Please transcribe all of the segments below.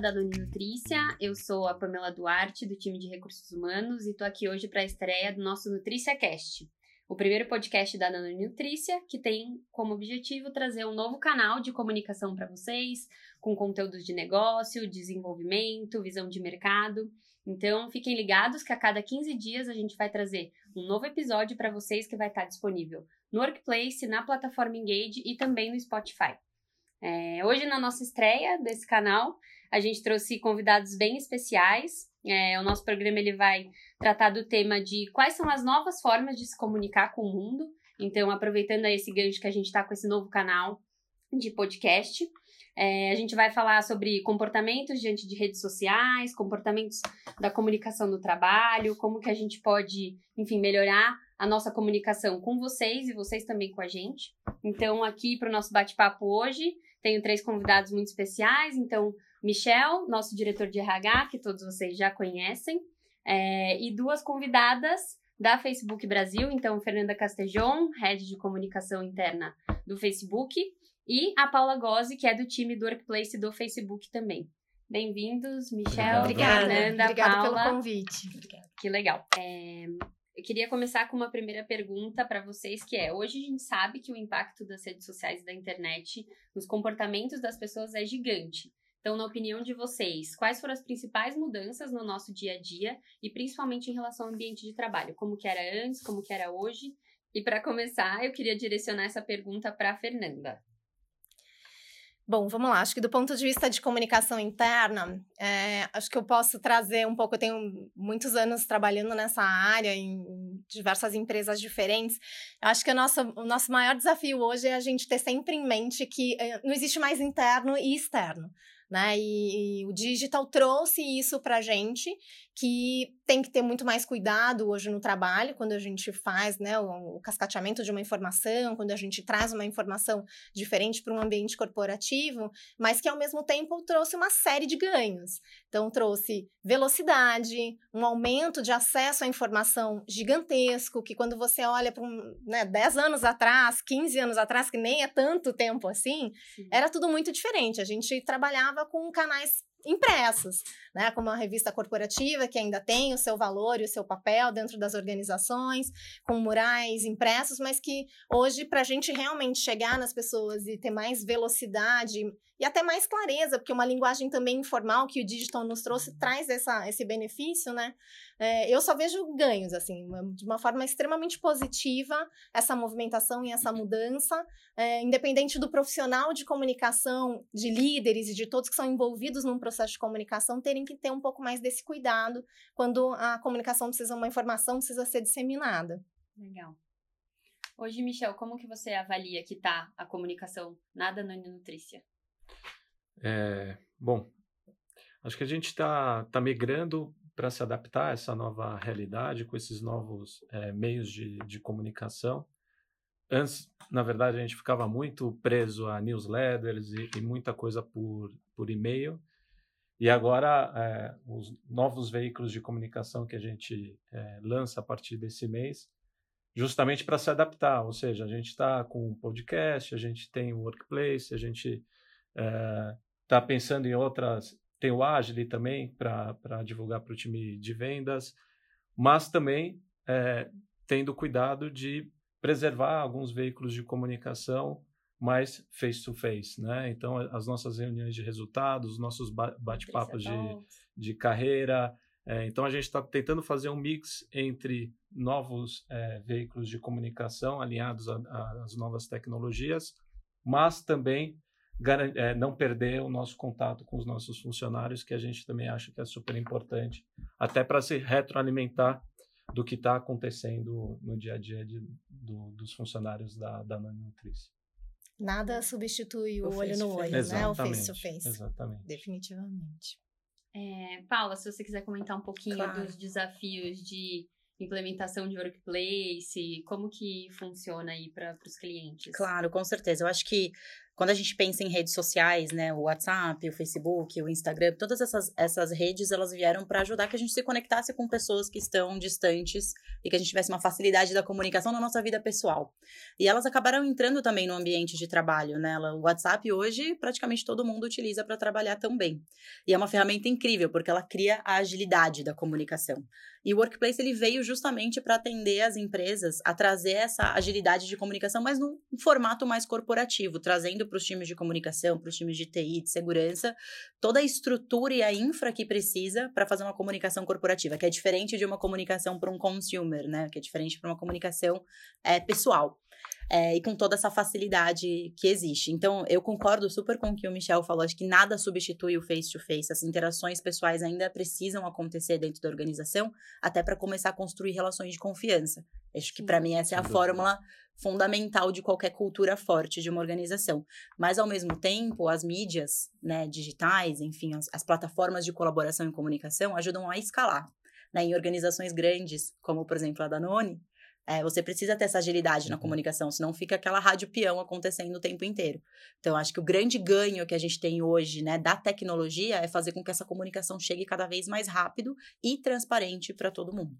da Danone Nutrícia. Eu sou a Pamela Duarte, do time de Recursos Humanos, e estou aqui hoje para a estreia do nosso Nutrícia Cast, o primeiro podcast da Danone Nutrícia, que tem como objetivo trazer um novo canal de comunicação para vocês, com conteúdos de negócio, desenvolvimento, visão de mercado. Então, fiquem ligados que a cada 15 dias a gente vai trazer um novo episódio para vocês que vai estar disponível no Workplace, na plataforma Engage e também no Spotify. É, hoje, na nossa estreia desse canal, a gente trouxe convidados bem especiais. É, o nosso programa ele vai tratar do tema de quais são as novas formas de se comunicar com o mundo. Então, aproveitando esse gancho que a gente está com esse novo canal de podcast, é, a gente vai falar sobre comportamentos diante de redes sociais, comportamentos da comunicação no trabalho, como que a gente pode, enfim, melhorar a nossa comunicação com vocês e vocês também com a gente. Então, aqui para o nosso bate-papo hoje, tenho três convidados muito especiais. Então, Michel, nosso diretor de RH, que todos vocês já conhecem, é, e duas convidadas da Facebook Brasil. Então, Fernanda Castejon, head de comunicação interna do Facebook, e a Paula Gozzi, que é do time do Workplace do Facebook também. Bem-vindos, Michel, Obrigada. Fernanda, Obrigada Paula. pelo convite. Que legal. É, eu queria começar com uma primeira pergunta para vocês, que é: hoje a gente sabe que o impacto das redes sociais e da internet nos comportamentos das pessoas é gigante. Então, na opinião de vocês, quais foram as principais mudanças no nosso dia a dia e principalmente em relação ao ambiente de trabalho? Como que era antes, como que era hoje? E para começar, eu queria direcionar essa pergunta para a Fernanda. Bom, vamos lá. Acho que do ponto de vista de comunicação interna, é, acho que eu posso trazer um pouco. Eu tenho muitos anos trabalhando nessa área, em diversas empresas diferentes. Eu acho que o nosso, o nosso maior desafio hoje é a gente ter sempre em mente que é, não existe mais interno e externo. Né? E, e o digital trouxe isso para gente, que tem que ter muito mais cuidado hoje no trabalho, quando a gente faz né, o, o cascateamento de uma informação, quando a gente traz uma informação diferente para um ambiente corporativo, mas que ao mesmo tempo trouxe uma série de ganhos. Então, trouxe velocidade, um aumento de acesso à informação gigantesco, que quando você olha para um, né, 10 anos atrás, 15 anos atrás, que nem é tanto tempo assim, Sim. era tudo muito diferente. A gente trabalhava com canais impressos, né, como a revista corporativa, que ainda tem o seu valor e o seu papel dentro das organizações, com murais impressos, mas que hoje, para a gente realmente chegar nas pessoas e ter mais velocidade e até mais clareza, porque uma linguagem também informal que o digital nos trouxe traz essa, esse benefício, né? É, eu só vejo ganhos, assim, de uma forma extremamente positiva, essa movimentação e essa mudança, é, independente do profissional de comunicação, de líderes e de todos que são envolvidos num processo de comunicação, terem que ter um pouco mais desse cuidado quando a comunicação precisa, uma informação precisa ser disseminada. Legal. Hoje, Michel, como que você avalia que está a comunicação na Danone Nutrícia? É, bom, acho que a gente está tá migrando para se adaptar a essa nova realidade, com esses novos é, meios de, de comunicação. Antes, na verdade, a gente ficava muito preso a newsletters e, e muita coisa por, por e-mail. E agora, é, os novos veículos de comunicação que a gente é, lança a partir desse mês, justamente para se adaptar. Ou seja, a gente está com um podcast, a gente tem o workplace, a gente está pensando em outras. Tem o Agile também para divulgar para o time de vendas, mas também é, tendo cuidado de preservar alguns veículos de comunicação mais face to face, né? Então as nossas reuniões de resultados, nossos bate-papos de, de carreira. É, então a gente está tentando fazer um mix entre novos é, veículos de comunicação alinhados às novas tecnologias, mas também é, não perder o nosso contato com os nossos funcionários, que a gente também acha que é super importante, até para se retroalimentar do que está acontecendo no dia a dia de, do, dos funcionários da, da Nutrice. Nada substitui o, o olho no olho, né? O face to face. Exatamente. Definitivamente. É, Paula, se você quiser comentar um pouquinho claro. dos desafios de implementação de workplace, como que funciona aí para os clientes? Claro, com certeza. Eu acho que quando a gente pensa em redes sociais, né, o WhatsApp, o Facebook, o Instagram, todas essas, essas redes, elas vieram para ajudar que a gente se conectasse com pessoas que estão distantes e que a gente tivesse uma facilidade da comunicação na nossa vida pessoal. E elas acabaram entrando também no ambiente de trabalho, né? O WhatsApp hoje praticamente todo mundo utiliza para trabalhar também. E é uma ferramenta incrível porque ela cria a agilidade da comunicação. E o Workplace ele veio justamente para atender as empresas a trazer essa agilidade de comunicação, mas num formato mais corporativo, trazendo para os times de comunicação, para os times de TI, de segurança, toda a estrutura e a infra que precisa para fazer uma comunicação corporativa, que é diferente de uma comunicação para um consumer, né? Que é diferente para uma comunicação é, pessoal é, e com toda essa facilidade que existe. Então, eu concordo super com o que o Michel falou, acho que nada substitui o face-to-face, -face. as interações pessoais ainda precisam acontecer dentro da organização, até para começar a construir relações de confiança. Acho que para mim essa é a fórmula fundamental de qualquer cultura forte de uma organização. Mas, ao mesmo tempo, as mídias né, digitais, enfim, as, as plataformas de colaboração e comunicação ajudam a escalar. Né, em organizações grandes, como, por exemplo, a Danone, é, você precisa ter essa agilidade na uhum. comunicação, senão fica aquela rádio peão acontecendo o tempo inteiro. Então, acho que o grande ganho que a gente tem hoje, né, da tecnologia é fazer com que essa comunicação chegue cada vez mais rápido e transparente para todo mundo.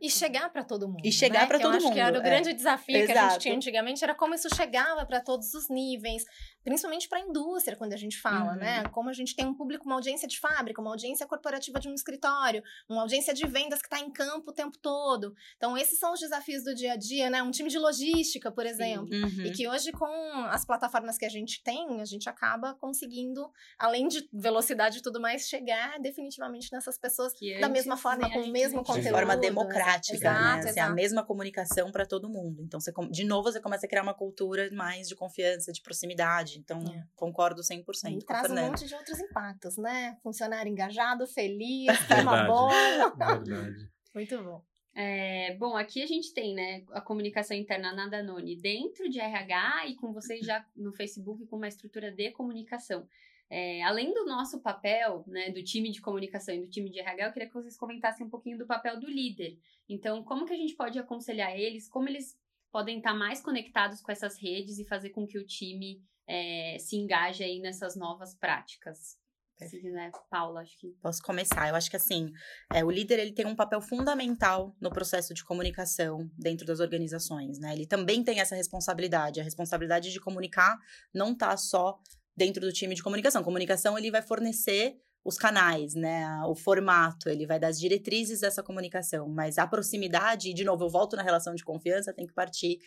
E chegar para todo mundo. E chegar né? para todo mundo. Acho que era o é. grande desafio Exato. que a gente tinha antigamente, era como isso chegava para todos os níveis, principalmente para a indústria, quando a gente fala, né? uhum. né? Como a gente tem um público, uma audiência de fábrica, uma audiência corporativa de um escritório, uma audiência de vendas que está em campo o tempo todo. Então, esses são os desafios do dia a dia, né? Um time de logística, por exemplo. Uhum. E que hoje, com as plataformas que a gente tem, a gente acaba conseguindo, além de velocidade e tudo mais, chegar definitivamente nessas pessoas que da mesma forma, com o mesmo conteúdo. De forma democrática, exato, né? Exato. Assim, a mesma comunicação para todo mundo. Então, você, de novo, você começa a criar uma cultura mais de confiança, de proximidade então, é. concordo 100% e com traz um monte de outros impactos, né? Funcionário engajado, feliz, clima bom. Verdade. Muito bom. É, bom, aqui a gente tem, né, a comunicação interna na Danone dentro de RH e com vocês já no Facebook com uma estrutura de comunicação. É, além do nosso papel, né, do time de comunicação e do time de RH, eu queria que vocês comentassem um pouquinho do papel do líder. Então, como que a gente pode aconselhar eles, como eles podem estar mais conectados com essas redes e fazer com que o time é, se engaje aí nessas novas práticas. Se quiser, Paula, acho que. Posso começar. Eu acho que assim, é, o líder ele tem um papel fundamental no processo de comunicação dentro das organizações, né? Ele também tem essa responsabilidade. A responsabilidade de comunicar não está só dentro do time de comunicação. Comunicação ele vai fornecer os canais, né, o formato, ele vai dar as diretrizes dessa comunicação, mas a proximidade, e de novo, eu volto na relação de confiança, tem que partir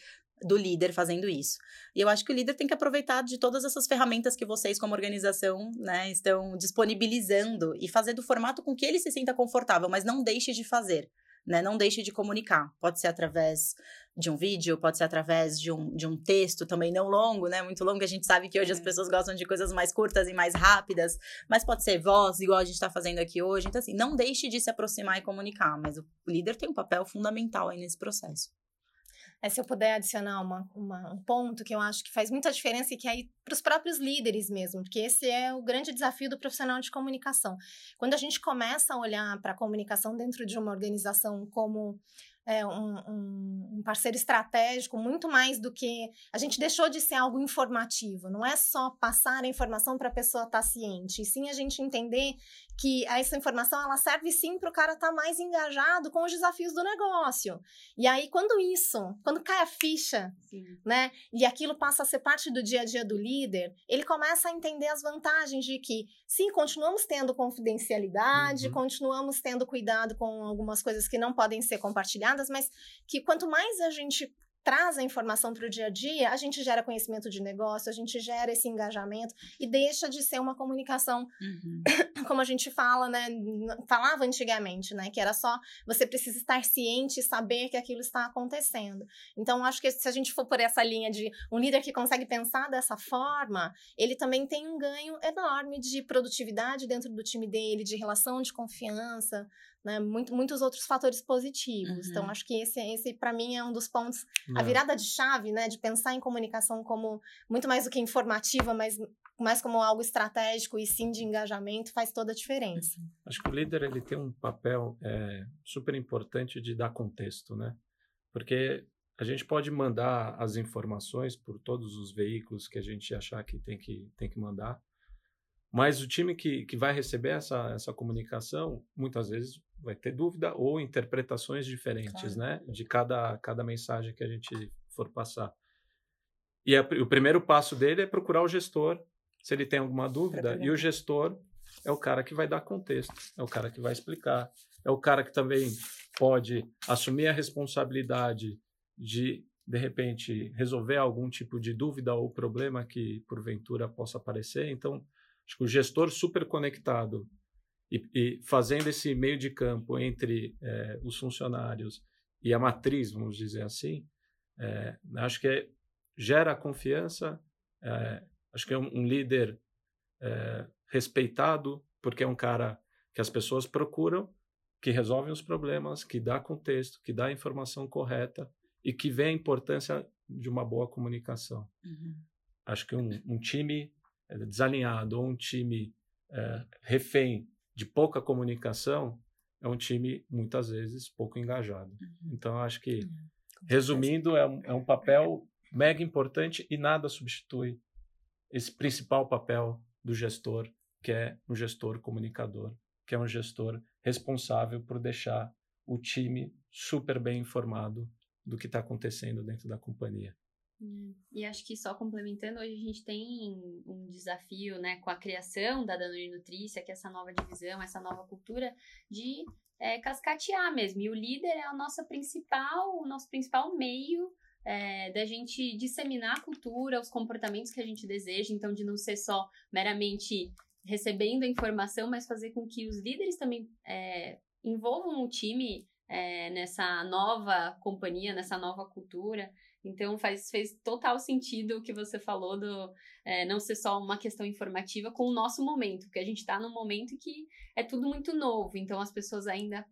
do líder fazendo isso. E eu acho que o líder tem que aproveitar de todas essas ferramentas que vocês, como organização, né, estão disponibilizando e fazer do formato com que ele se sinta confortável, mas não deixe de fazer né? Não deixe de comunicar. Pode ser através de um vídeo, pode ser através de um, de um texto também não longo, né? Muito longo. A gente sabe que hoje as é. pessoas gostam de coisas mais curtas e mais rápidas, mas pode ser voz, igual a gente está fazendo aqui hoje. Então, assim, não deixe de se aproximar e comunicar, mas o líder tem um papel fundamental aí nesse processo. É, se eu puder adicionar uma, uma, um ponto que eu acho que faz muita diferença e que é para os próprios líderes mesmo, porque esse é o grande desafio do profissional de comunicação. Quando a gente começa a olhar para a comunicação dentro de uma organização como é, um, um, um, parceiro estratégico muito mais do que a gente deixou de ser algo informativo. Não é só passar a informação para a pessoa estar tá ciente, e sim a gente entender que essa informação ela serve sim para o cara estar tá mais engajado com os desafios do negócio. E aí quando isso, quando cai a ficha, sim. né, e aquilo passa a ser parte do dia a dia do líder, ele começa a entender as vantagens de que sim, continuamos tendo confidencialidade, uhum. continuamos tendo cuidado com algumas coisas que não podem ser compartilhadas, mas que quanto mais a gente traz a informação para o dia a dia, a gente gera conhecimento de negócio, a gente gera esse engajamento e deixa de ser uma comunicação, uhum. como a gente fala, né? Falava antigamente, né? Que era só você precisa estar ciente e saber que aquilo está acontecendo. Então, acho que se a gente for por essa linha de um líder que consegue pensar dessa forma, ele também tem um ganho enorme de produtividade dentro do time dele, de relação de confiança, né? Muito, muitos outros fatores positivos. Então, uhum. Então, acho que esse, esse para mim, é um dos pontos. Não. A virada de chave, né? De pensar em comunicação como muito mais do que informativa, mas mais como algo estratégico e sim de engajamento, faz toda a diferença. Uhum. Acho que o líder ele tem um papel é, super importante de dar contexto, né? Porque a gente pode mandar as informações por todos os veículos que a gente achar que tem que, tem que mandar, mas o time que, que vai receber essa, essa comunicação, muitas vezes vai ter dúvida ou interpretações diferentes, claro. né? De cada, cada mensagem que a gente for passar. E a, o primeiro passo dele é procurar o gestor, se ele tem alguma dúvida, e o gestor é o cara que vai dar contexto, é o cara que vai explicar, é o cara que também pode assumir a responsabilidade de, de repente, resolver algum tipo de dúvida ou problema que porventura possa aparecer. Então, acho que o gestor super conectado e, e fazendo esse meio de campo entre é, os funcionários e a matriz, vamos dizer assim, é, acho que é, gera confiança. É, acho que é um, um líder respeitado, porque é um cara que as pessoas procuram, que resolve os problemas, que dá contexto, que dá a informação correta e que vê a importância de uma boa comunicação. Uhum. Acho que um, um, time desalinhado ou um time refém de pouca comunicação é um time, muitas vezes, pouco engajado. Uhum. Então, acho que, uhum. resumindo, é um, é um papel mega importante e nada substitui esse principal papel do gestor, que é um gestor comunicador, que é um gestor responsável por deixar o time super bem informado do que está acontecendo dentro da companhia. E acho que só complementando, hoje a gente tem um desafio né, com a criação da Danone Nutrícia, que é essa nova divisão, essa nova cultura, de é, cascatear mesmo. E o líder é a nossa principal, o nosso principal meio é, da gente disseminar a cultura, os comportamentos que a gente deseja, então de não ser só meramente recebendo a informação, mas fazer com que os líderes também é, envolvam o time é, nessa nova companhia, nessa nova cultura. Então faz, fez total sentido o que você falou do é, não ser só uma questão informativa com o nosso momento, porque a gente está num momento que é tudo muito novo, então as pessoas ainda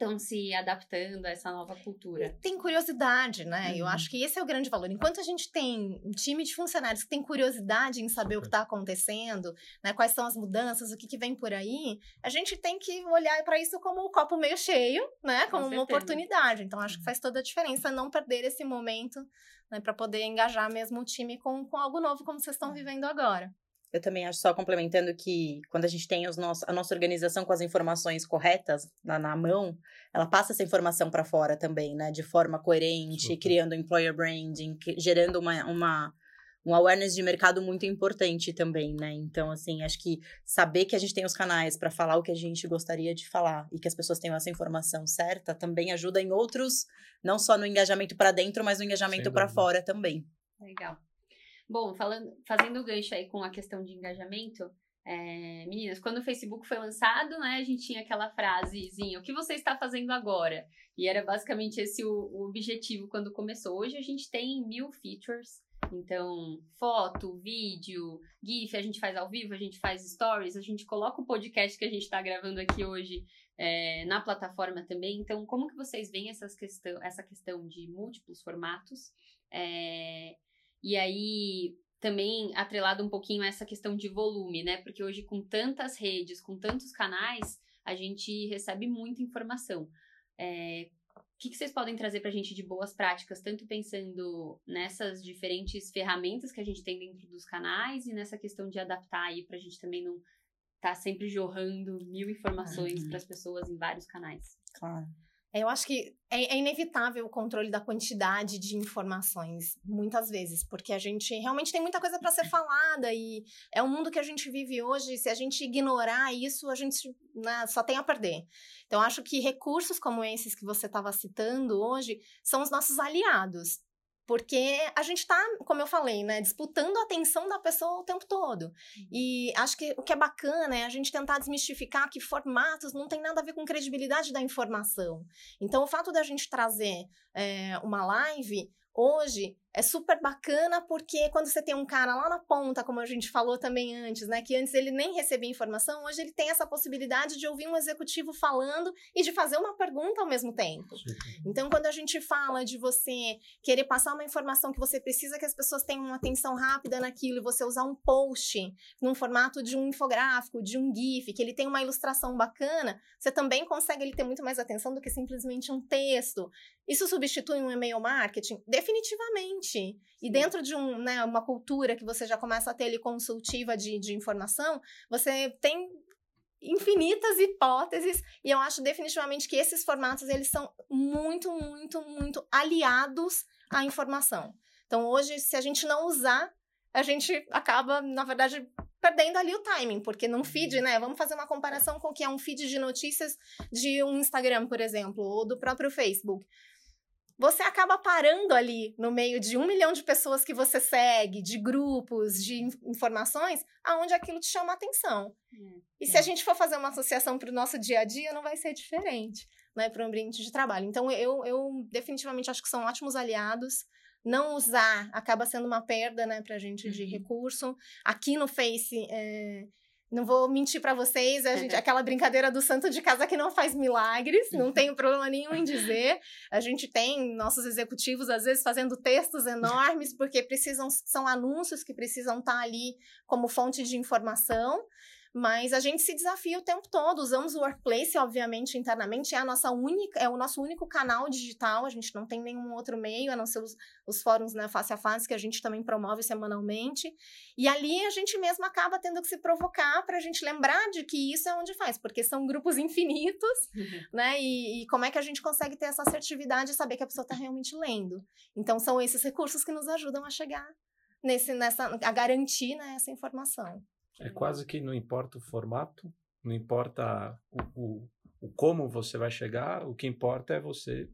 estão se adaptando a essa nova cultura. Tem curiosidade, né? Uhum. Eu acho que esse é o grande valor. Enquanto a gente tem um time de funcionários que tem curiosidade em saber o que está acontecendo, né? Quais são as mudanças, o que, que vem por aí, a gente tem que olhar para isso como o um copo meio cheio, né? Como uma oportunidade. Então, acho que uhum. faz toda a diferença não perder esse momento, né? Para poder engajar mesmo o time com, com algo novo, como vocês estão uhum. vivendo agora. Eu também acho, só complementando, que quando a gente tem os nosso, a nossa organização com as informações corretas na, na mão, ela passa essa informação para fora também, né? De forma coerente, Super. criando employer branding, gerando uma, uma, um awareness de mercado muito importante também, né? Então, assim, acho que saber que a gente tem os canais para falar o que a gente gostaria de falar e que as pessoas tenham essa informação certa também ajuda em outros, não só no engajamento para dentro, mas no engajamento para fora também. Legal. Bom, falando, fazendo o gancho aí com a questão de engajamento, é, meninas, quando o Facebook foi lançado, né, a gente tinha aquela frasezinha, o que você está fazendo agora? E era basicamente esse o, o objetivo quando começou. Hoje a gente tem mil features, então, foto, vídeo, GIF, a gente faz ao vivo, a gente faz stories, a gente coloca o podcast que a gente está gravando aqui hoje é, na plataforma também. Então, como que vocês veem essas questão, essa questão de múltiplos formatos? É, e aí, também atrelado um pouquinho a essa questão de volume, né? Porque hoje, com tantas redes, com tantos canais, a gente recebe muita informação. É, o que, que vocês podem trazer para a gente de boas práticas, tanto pensando nessas diferentes ferramentas que a gente tem dentro dos canais e nessa questão de adaptar aí para a gente também não estar tá sempre jorrando mil informações uhum. para as pessoas em vários canais? Claro. Eu acho que é, é, inevitável o controle da quantidade de informações, muitas vezes, porque a gente realmente tem muita coisa para ser falada e é o mundo que a gente vive hoje. Se a gente ignorar isso, a gente né, só tem a perder. Então, acho que recursos como esses que você estava citando hoje são os nossos aliados. Porque a gente está, como eu falei, né, disputando a atenção da pessoa o tempo todo. Uhum. E acho que o que é bacana é a gente tentar desmistificar que formatos não tem nada a ver com credibilidade da informação. Então, o fato da gente trazer é, uma live hoje é super bacana porque quando você tem um cara lá na ponta, como a gente falou também antes, né, que antes ele nem recebia informação, hoje ele tem essa possibilidade de ouvir um executivo falando e de fazer uma pergunta ao mesmo tempo. Sim. Então, quando a gente fala de você querer passar uma informação que você precisa que as pessoas tenham uma atenção rápida naquilo e você usar um post num formato de um infográfico, de um GIF, que ele tem uma ilustração bacana, você também consegue ele ter muito mais atenção do que simplesmente um texto. Isso substitui um e-mail marketing? Definitivamente. E dentro de um, né, uma cultura que você já começa a ter ali consultiva de, de informação, você tem infinitas hipóteses e eu acho definitivamente que esses formatos eles são muito, muito, muito aliados à informação. Então hoje, se a gente não usar, a gente acaba, na verdade, perdendo ali o timing, porque num feed, uhum. né? Vamos fazer uma comparação com o que é um feed de notícias de um Instagram, por exemplo, ou do próprio Facebook você acaba parando ali no meio de um milhão de pessoas que você segue, de grupos, de informações, aonde aquilo te chama a atenção. É, e se a gente for fazer uma associação para o nosso dia a dia, não vai ser diferente, né, para o ambiente de trabalho. Então, eu, eu definitivamente acho que são ótimos aliados. Não usar acaba sendo uma perda, né, para a gente de uhum. recurso. Aqui no Face, é, não vou mentir para vocês, a gente, aquela brincadeira do santo de casa que não faz milagres, não tenho problema nenhum em dizer. A gente tem nossos executivos, às vezes, fazendo textos enormes, porque precisam, são anúncios que precisam estar tá ali como fonte de informação. Mas a gente se desafia o tempo todo. Usamos o Workplace, obviamente, internamente. É, a nossa única, é o nosso único canal digital. A gente não tem nenhum outro meio, a não ser os, os fóruns né, face a face, que a gente também promove semanalmente. E ali a gente mesmo acaba tendo que se provocar para a gente lembrar de que isso é onde faz, porque são grupos infinitos, uhum. né? E, e, como é que a gente consegue ter essa assertividade e saber que a pessoa está realmente lendo. Então, são esses recursos que nos ajudam a chegar nesse, nessa, a garantir né, essa informação. É quase que não importa o formato, não importa o, o, o como você vai chegar, o que importa é você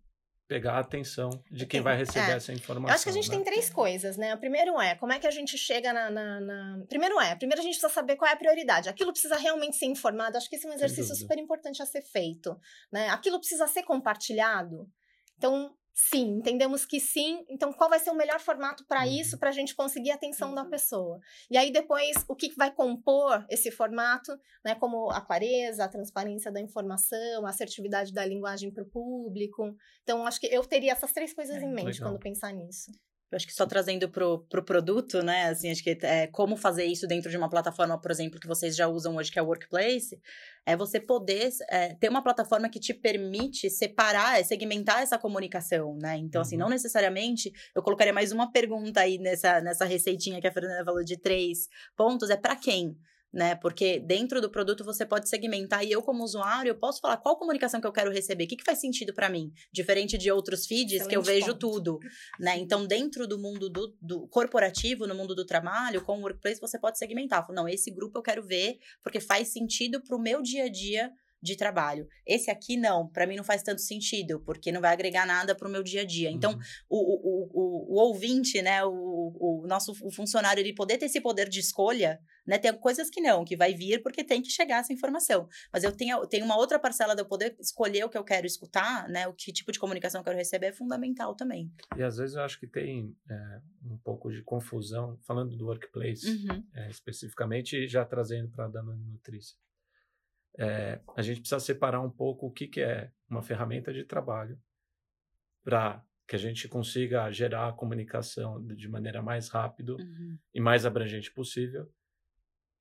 pegar a atenção de quem vai receber é. essa informação. Eu acho que a gente né? tem três coisas, né? O primeiro é como é que a gente chega na, na, na, Primeiro é, primeiro a gente precisa saber qual é a prioridade. Aquilo precisa realmente ser informado. Acho que esse é um exercício super importante a ser feito, né? Aquilo precisa ser compartilhado. Então, Sim, entendemos que sim. Então, qual vai ser o melhor formato para uhum. isso, para a gente conseguir a atenção da uhum. pessoa? E aí, depois, o que vai compor esse formato, né? Como a clareza, a transparência da informação, a assertividade da linguagem para o público. Então, acho que eu teria essas três coisas é, em mente legal. quando pensar nisso. Eu acho que só trazendo pro, pro produto, né? Assim, acho que é, como fazer isso dentro de uma plataforma, por exemplo, que vocês já usam hoje, que é o Workplace, é você poder é, ter uma plataforma que te permite separar, segmentar essa comunicação, né? Então, assim, não uhum. necessariamente, eu colocaria mais uma pergunta aí nessa, nessa receitinha que a Fernanda falou de três pontos, é para quem? Né? Porque dentro do produto você pode segmentar e eu como usuário eu posso falar qual comunicação que eu quero receber, o que, que faz sentido para mim, diferente de outros feeds Excelente que eu vejo ponto. tudo, né? Então dentro do mundo do, do, corporativo, no mundo do trabalho, com o workplace você pode segmentar, não, esse grupo eu quero ver porque faz sentido para o meu dia a dia de trabalho. Esse aqui não, para mim não faz tanto sentido, porque não vai agregar nada para o meu dia a dia. Então, uhum. o, o, o, o, ouvinte, né, o, o nosso o funcionário, ele poder ter esse poder de escolha, né, tem coisas que não, que vai vir porque tem que chegar essa informação. Mas eu tenho, tenho uma outra parcela de eu poder escolher o que eu quero escutar, né, o que tipo de comunicação eu quero receber é fundamental também. E às vezes eu acho que tem é, um pouco de confusão, falando do workplace uhum. é, especificamente, já trazendo para a Dama Nutrícia é, a gente precisa separar um pouco o que, que é uma ferramenta de trabalho para que a gente consiga gerar a comunicação de maneira mais rápida uhum. e mais abrangente possível.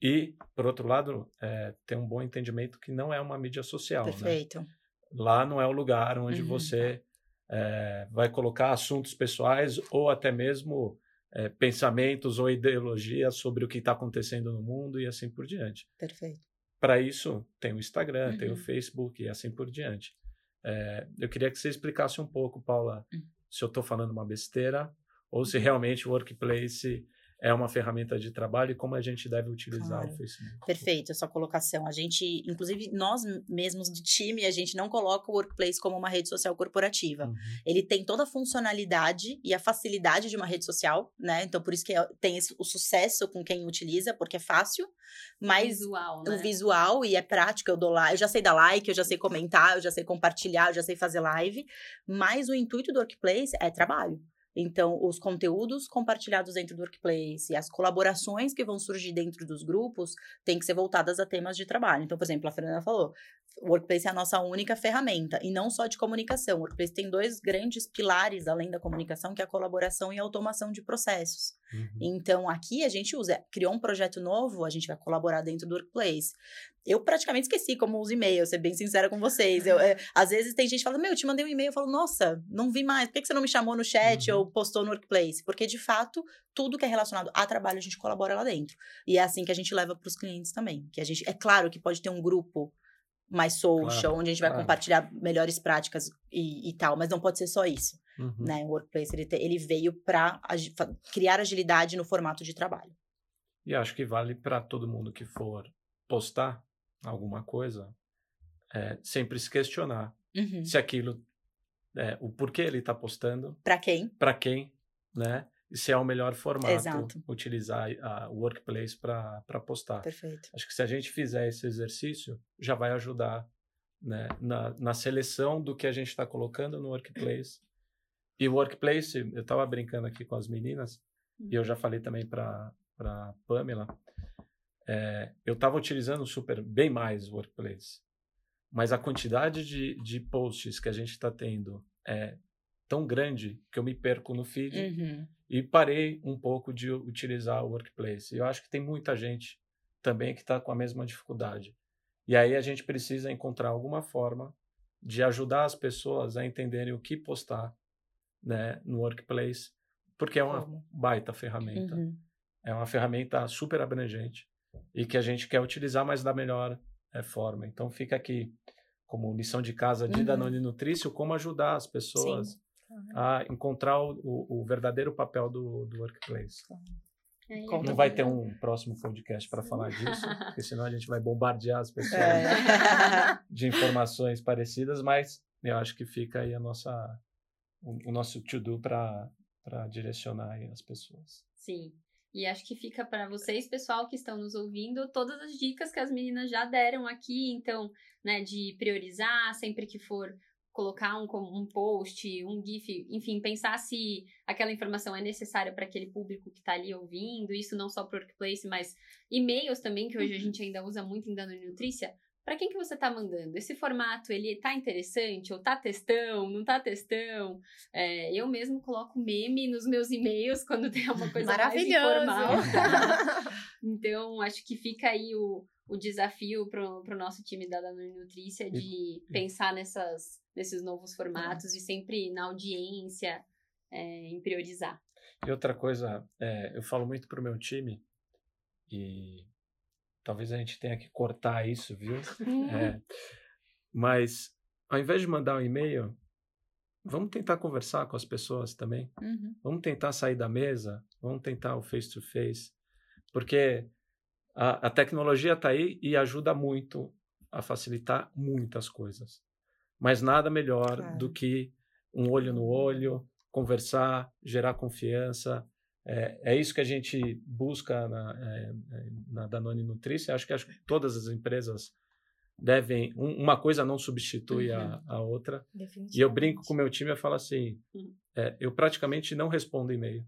E, por outro lado, é, ter um bom entendimento que não é uma mídia social. Né? Perfeito. Né? Lá não é o lugar onde uhum. você é, vai colocar assuntos pessoais ou até mesmo é, pensamentos ou ideologias sobre o que está acontecendo no mundo e assim por diante. Perfeito. Para isso, tem o Instagram, uhum. tem o uhum. Facebook e assim por diante. É, eu queria que você explicasse um pouco, Paula, uhum. se eu estou falando uma besteira ou se uhum. realmente o Workplace é uma ferramenta de trabalho e como a gente deve utilizar claro. o Facebook. Perfeito, essa colocação. A gente, inclusive nós mesmos do time, a gente não coloca o Workplace como uma rede social corporativa. Uhum. Ele tem toda a funcionalidade e a facilidade de uma rede social, né? Então por isso que é, tem esse, o sucesso com quem utiliza, porque é fácil, mas visual, né? o visual e é prático, eu dou lá, eu já sei dar like, eu já sei comentar, eu já sei compartilhar, eu já sei fazer live, mas o intuito do Workplace é trabalho. Então, os conteúdos compartilhados dentro do workplace e as colaborações que vão surgir dentro dos grupos têm que ser voltadas a temas de trabalho. Então, por exemplo, a Fernanda falou, o Workplace é a nossa única ferramenta, e não só de comunicação. O Workplace tem dois grandes pilares além da comunicação, que é a colaboração e a automação de processos. Uhum. Então, aqui a gente usa, criou um projeto novo, a gente vai colaborar dentro do Workplace. Eu praticamente esqueci como os e-mails, ser bem sincera com vocês. Eu, é, às vezes tem gente que fala, meu, eu te mandei um e-mail, eu falo, nossa, não vi mais, por que, que você não me chamou no chat Uhum. ou postou no Workplace? Porque, de fato, tudo que é relacionado a trabalho, a gente colabora lá dentro. E é assim que a gente leva para os clientes também. Que a gente, é claro que pode ter um grupo mais social, Claro, onde a gente vai claro. compartilhar melhores práticas e, e tal, mas não pode ser só isso, Uhum. né? O Workplace, ele, te- ele veio para criar agilidade no formato de trabalho. E acho que vale para todo mundo que for postar alguma coisa, é, sempre se questionar Uhum. se aquilo, é, o porquê ele está postando, Para quem? para quem, né? Se é o melhor formato Exato. utilizar a- o workplace para postar. Perfeito. Acho que se a gente fizer esse exercício, já vai ajudar né, na, na seleção do que a gente está colocando no workplace. E o workplace, eu estava brincando aqui com as meninas, e eu já falei também para a Pamela, é, eu estava utilizando super bem mais o workplace. Mas a quantidade de, de posts que a gente está tendo é tão grande que eu me perco no feed Uhum. e parei um pouco de utilizar o workplace. Eu acho que tem muita gente também que está com a mesma dificuldade. E aí a gente precisa encontrar alguma forma de ajudar as pessoas a entenderem o que postar né, no workplace, porque é uma baita ferramenta. Uhum. É uma ferramenta super abrangente e que a gente quer utilizar, mas da melhor eh, forma. Então fica aqui como lição de casa de Uhum. Danone Nutrício, como ajudar as pessoas a encontrar o, o- o verdadeiro papel do, do workplace. É, e Conta Não vai ter um próximo podcast para falar disso, porque senão a gente vai bombardear as pessoas É. de informações parecidas, mas eu acho que fica aí a nossa, o, o nosso to-do para direcionar aí as pessoas. Sim. E acho que fica para vocês, pessoal, que estão nos ouvindo, todas as dicas que as meninas já deram aqui. Então, né, de priorizar sempre que for colocar um, um post, um GIF, enfim, pensar se aquela informação é necessária para aquele público que está ali ouvindo. Isso não só para o workplace, mas e-mails também, que hoje a gente ainda usa muito em Danone Nutrícia. Para quem que você está mandando? Esse formato, ele tá interessante? Ou tá textão? Não tá textão? É, eu mesmo coloco meme nos meus e-mails quando tem uma coisa mais informal. então, acho que fica aí o, o desafio pro, pro nosso time da Danone Nutrícia de E- pensar nessas, nesses novos formatos e sempre na audiência, é, em priorizar. E outra coisa, é, eu falo muito pro meu time, e talvez a gente tenha que cortar isso, viu? É, mas ao invés de mandar um e-mail, vamos tentar conversar com as pessoas também. Uhum. Vamos tentar sair da mesa, vamos tentar o face-to-face, porque a, a tecnologia está aí e ajuda muito a facilitar muitas coisas. Mas nada melhor Claro. do que um olho no olho, conversar, gerar confiança. É, é isso que a gente busca na, é, na Danone Nutrícia. Acho que, acho que todas as empresas devem. um- uma coisa não substitui a, a outra. E eu brinco com o meu time, eu falo assim, Uhum. é, eu praticamente não respondo e-mail.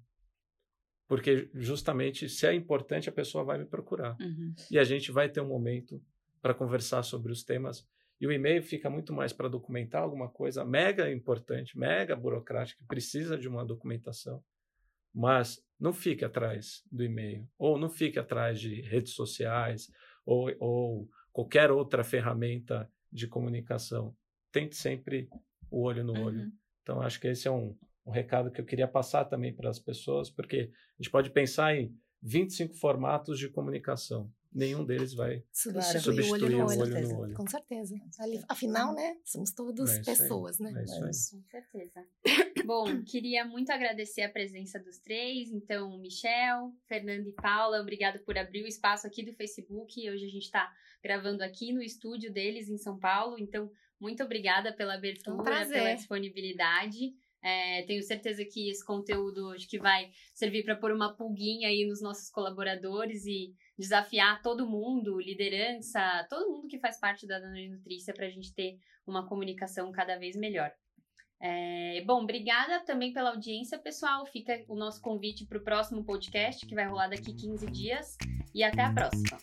Porque justamente, se é importante, a pessoa vai me procurar. Uhum. E a gente vai ter um momento para conversar sobre os temas. E o e-mail fica muito mais para documentar alguma coisa mega importante, mega burocrática, que precisa de uma documentação. Mas não fique atrás do e-mail, ou não fique atrás de redes sociais, ou, ou qualquer outra ferramenta de comunicação. Tente sempre o olho no olho. Uhum. Então, acho que esse é um, um recado que eu queria passar também para as pessoas, porque a gente pode pensar em 25 formatos de comunicação. Nenhum deles vai. Substituir, Substituir o olho no olho. olho no olho. Com certeza. Ali- afinal, né? Somos todos É isso aí. pessoas, né? É isso aí. Com certeza. Bom, queria muito agradecer a presença dos três. Então, Michel, Fernanda e Paula, obrigado por abrir o espaço aqui do Facebook. Hoje a gente está gravando aqui no estúdio deles em São Paulo. Então, muito obrigada pela abertura, prazer. pela disponibilidade. É, tenho certeza que esse conteúdo acho que vai servir para pôr uma pulguinha aí nos nossos colaboradores e desafiar todo mundo, liderança, todo mundo que faz parte da Danone Nutrícia para a gente ter uma comunicação cada vez melhor. É, bom, obrigada também pela audiência, pessoal. Fica o nosso convite para o próximo podcast, que vai rolar daqui 15 dias. E até a próxima.